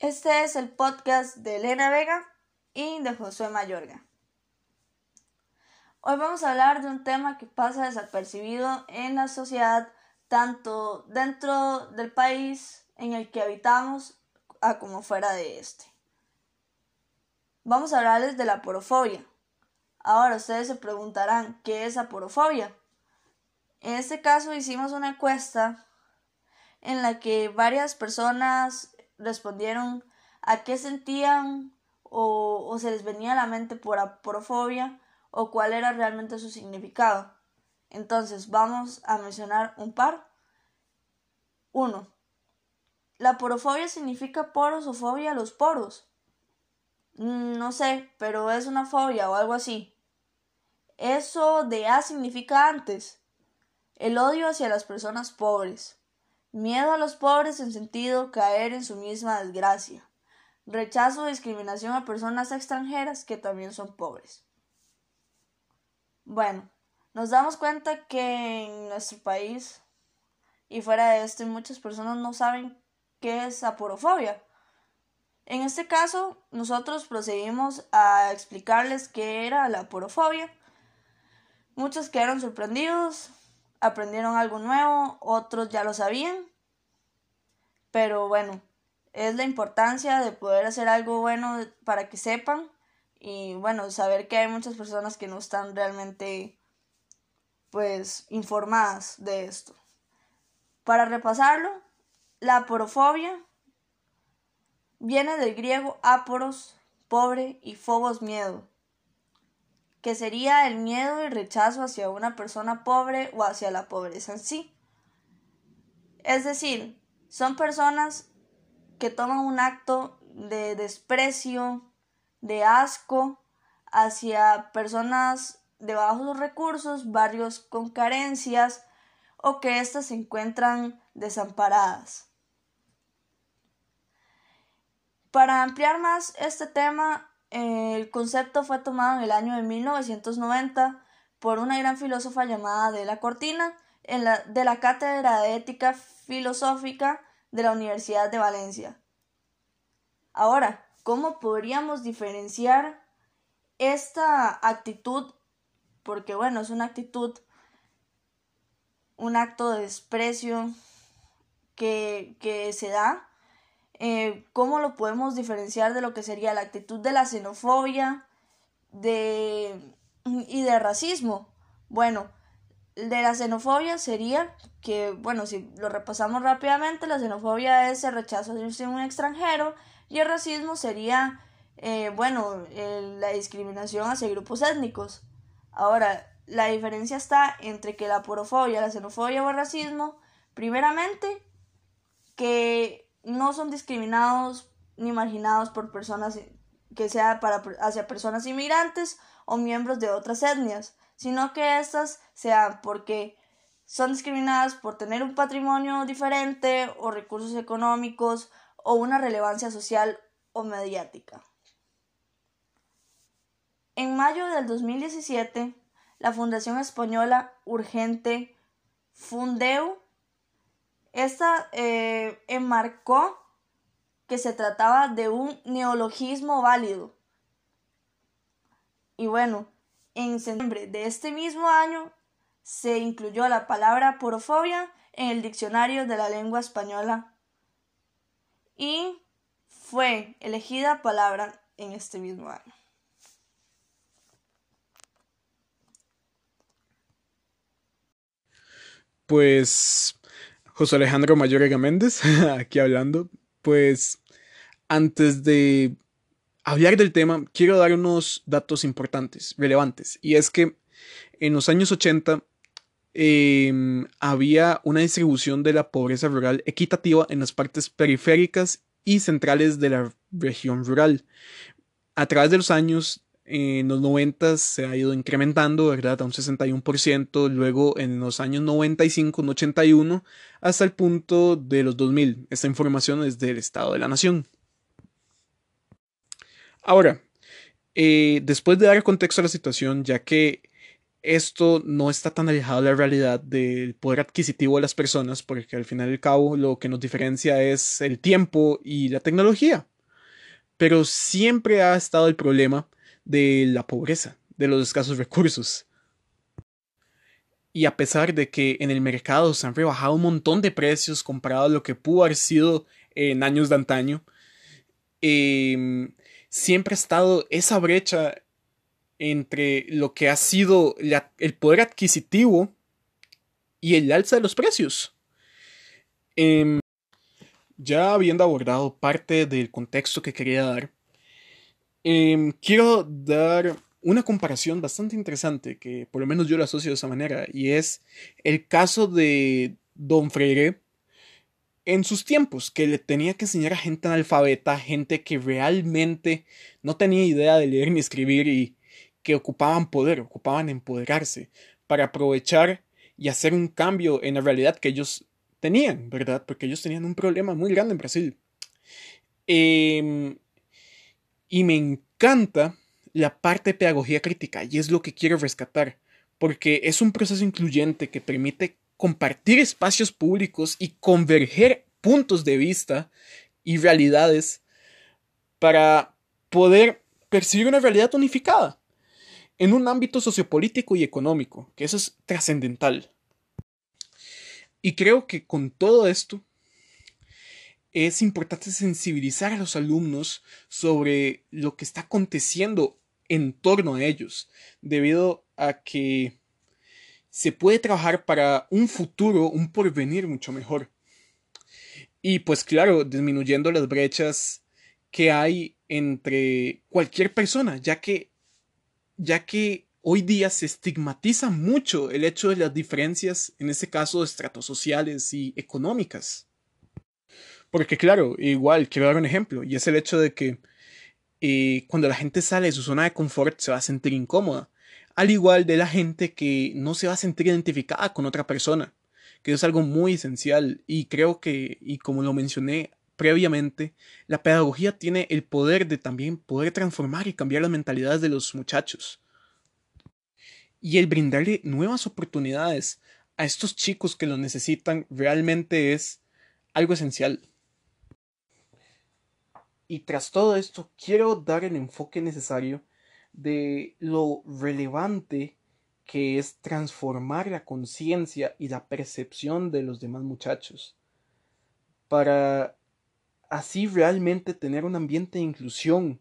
Este es el podcast de Elena Vega y de Josué Mayorga. Hoy vamos a hablar de un tema que pasa desapercibido en la sociedad, tanto dentro del país en el que habitamos como fuera de este. Vamos a hablarles de la porofobia. Ahora ustedes se preguntarán, ¿qué es la porofobia? En este caso hicimos una encuesta en la que varias personas respondieron a qué sentían o, se les venía a la mente por aporofobia o cuál era realmente su significado. Entonces vamos a mencionar un par. Uno. La porofobia significa poros o fobia a los poros. Mm, no sé, pero es una fobia o algo así. Eso de A significa antes. El odio hacia las personas pobres. Miedo a los pobres en sentido caer en su misma desgracia. Rechazo o discriminación a personas extranjeras que también son pobres. Bueno, nos damos cuenta que en nuestro país y fuera de este muchas personas no saben qué es aporofobia. En este caso, nosotros procedimos a explicarles qué era la aporofobia. Muchos quedaron sorprendidos, aprendieron algo nuevo, otros ya lo sabían. Pero bueno, es la importancia de poder hacer algo bueno para que sepan y bueno, saber que hay muchas personas que no están realmente pues informadas de esto. Para repasarlo, la aporofobia viene del griego aporos, pobre y phobos miedo que sería el miedo y rechazo hacia una persona pobre o hacia la pobreza en sí. Es decir, son personas que toman un acto de desprecio, de asco hacia personas de bajos recursos, barrios con carencias o que éstas se encuentran desamparadas. Para ampliar más este tema, el concepto fue tomado en el año de 1990 por una gran filósofa llamada De la Cortina en la, de la Cátedra de Ética Filosófica de la Universidad de Valencia. Ahora, ¿cómo podríamos diferenciar esta actitud? Porque bueno, es una actitud, un acto de desprecio que, que se da eh, cómo lo podemos diferenciar de lo que sería la actitud de la xenofobia de, y de racismo. Bueno, de la xenofobia sería que, bueno, si lo repasamos rápidamente, la xenofobia es el rechazo de un extranjero y el racismo sería, eh, bueno, la discriminación hacia grupos étnicos. Ahora, la diferencia está entre que la porofobia, la xenofobia o el racismo, primeramente, no son discriminados ni marginados por personas que sea hacia personas inmigrantes o miembros de otras etnias, sino que estas sean porque son discriminadas por tener un patrimonio diferente o recursos económicos o una relevancia social o mediática. En mayo del 2017, la Fundación Española Urgente Fundeu esta eh, enmarcó que se trataba de un neologismo válido. Y bueno, en septiembre de este mismo año se incluyó la palabra porofobia en el diccionario de la lengua española y fue elegida palabra en este mismo año. Pues José Alejandro Mayorga Méndez, aquí hablando. Pues antes de hablar del tema, quiero dar unos datos importantes, relevantes. Y es que en los años 80 em, había una distribución de la pobreza rural equitativa en las partes periféricas y centrales de la región rural. A través de los años en los 90 se ha ido incrementando, ¿verdad? A un 61%, luego en los años 95, un 81, hasta el punto de los 2000. Esta información es del Estado de la Nación. Ahora, eh, después de dar contexto a la situación, ya que esto no está tan alejado de la realidad del poder adquisitivo de las personas, porque al final y al cabo lo que nos diferencia es el tiempo y la tecnología. Pero siempre ha estado el problema de la pobreza, de los escasos recursos. Y a pesar de que en el mercado se han rebajado un montón de precios comparado a lo que pudo haber sido en años de antaño, em, siempre ha estado esa brecha entre lo que ha sido el poder adquisitivo y el alza de los precios. Em, ya habiendo abordado parte del contexto que quería dar, em, quiero dar una comparación bastante interesante que por lo menos yo lo asocio de esa manera y es el caso de Don Freire en sus tiempos, que le tenía que enseñar a gente analfabeta, gente que realmente no tenía idea de leer ni escribir y que ocupaban poder, ocupaban empoderarse para aprovechar y hacer un cambio en la realidad que ellos tenían, ¿verdad? Porque ellos tenían un problema muy grande en Brasil. Em, y me encanta la parte de pedagogía crítica y es lo que quiero rescatar, porque es un proceso incluyente que permite compartir espacios públicos y converger puntos de vista y realidades para poder percibir una realidad unificada en un ámbito sociopolítico y económico, que eso es trascendental. Y creo que con todo esto es importante sensibilizar a los alumnos sobre lo que está aconteciendo en torno a ellos, debido a que se puede trabajar para un futuro, un porvenir mucho mejor. Y pues claro, disminuyendo las brechas que hay entre cualquier persona, ya que ya que hoy día se estigmatiza mucho el hecho de las diferencias, en este caso, estratosociales y económicas. Porque claro, igual, quiero dar un ejemplo, y es el hecho de que eh, cuando la gente sale de su zona de confort se va a sentir incómoda, al igual de la gente que no se va a sentir identificada con otra persona, que es algo muy esencial, y creo que, y como lo mencioné previamente, la pedagogía tiene el poder de también poder transformar y cambiar las mentalidades de los muchachos. Y el brindarle nuevas oportunidades a estos chicos que lo necesitan realmente es algo esencial. Y tras todo esto, quiero dar el enfoque necesario de lo relevante que es transformar la conciencia y la percepción de los demás muchachos. Para así realmente tener un ambiente de inclusión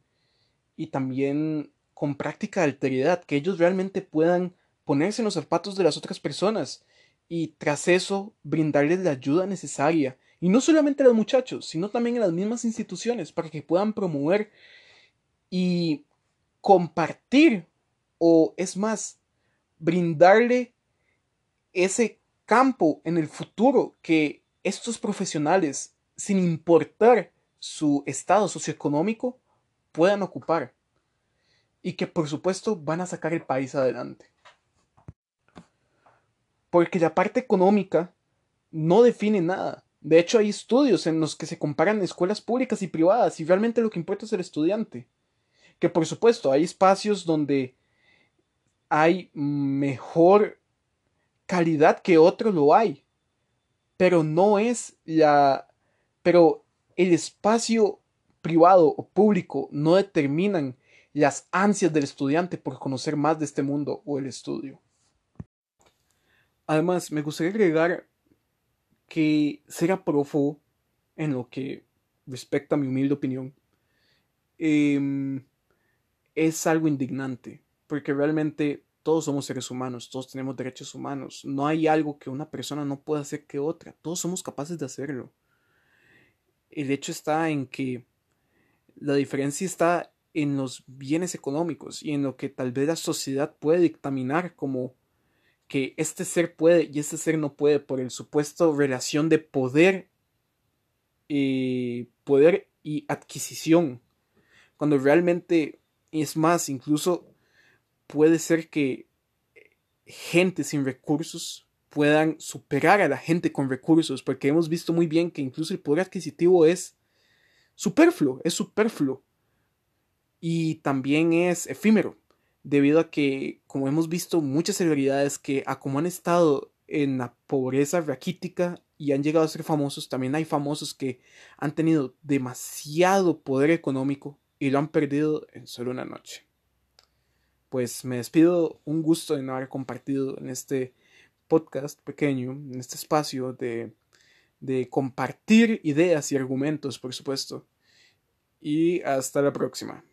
y también con práctica de alteridad, que ellos realmente puedan ponerse en los zapatos de las otras personas y tras eso brindarles la ayuda necesaria, y no solamente a los muchachos, sino también a las mismas instituciones para que puedan promover y compartir o es más, brindarle ese campo en el futuro que estos profesionales sin importar su estado socioeconómico, puedan ocupar. Y que por supuesto van a sacar el país adelante. Porque la parte económica no define nada. De hecho, hay estudios en los que se comparan escuelas públicas y privadas y realmente lo que importa es el estudiante. Que por supuesto hay espacios donde hay mejor calidad que otros lo hay. Pero no es la pero el espacio privado o público no determinan las ansias del estudiante por conocer más de este mundo o el estudio. Además, me gustaría agregar que ser aprófugo en lo que respecta a mi humilde opinión em, es algo indignante, porque realmente todos somos seres humanos, todos tenemos derechos humanos, no hay algo que una persona no pueda hacer que otra, todos somos capaces de hacerlo. El hecho está en que la diferencia está en los bienes económicos y en lo que tal vez la sociedad puede dictaminar como que este ser puede y este ser no puede por el supuesto relación de poder y eh, poder y adquisición cuando realmente es más incluso puede ser que gente sin recursos puedan superar a la gente con recursos, porque hemos visto muy bien que incluso el poder adquisitivo es superfluo, es superfluo y también es efímero. Debido a que, como hemos visto, muchas celebridades que, a como han estado en la pobreza raquítica y han llegado a ser famosos, también hay famosos que han tenido demasiado poder económico y lo han perdido en solo una noche. Pues me despido, un gusto de haber compartido en este podcast pequeño, en este espacio de, de compartir ideas y argumentos, por supuesto. Y hasta la próxima.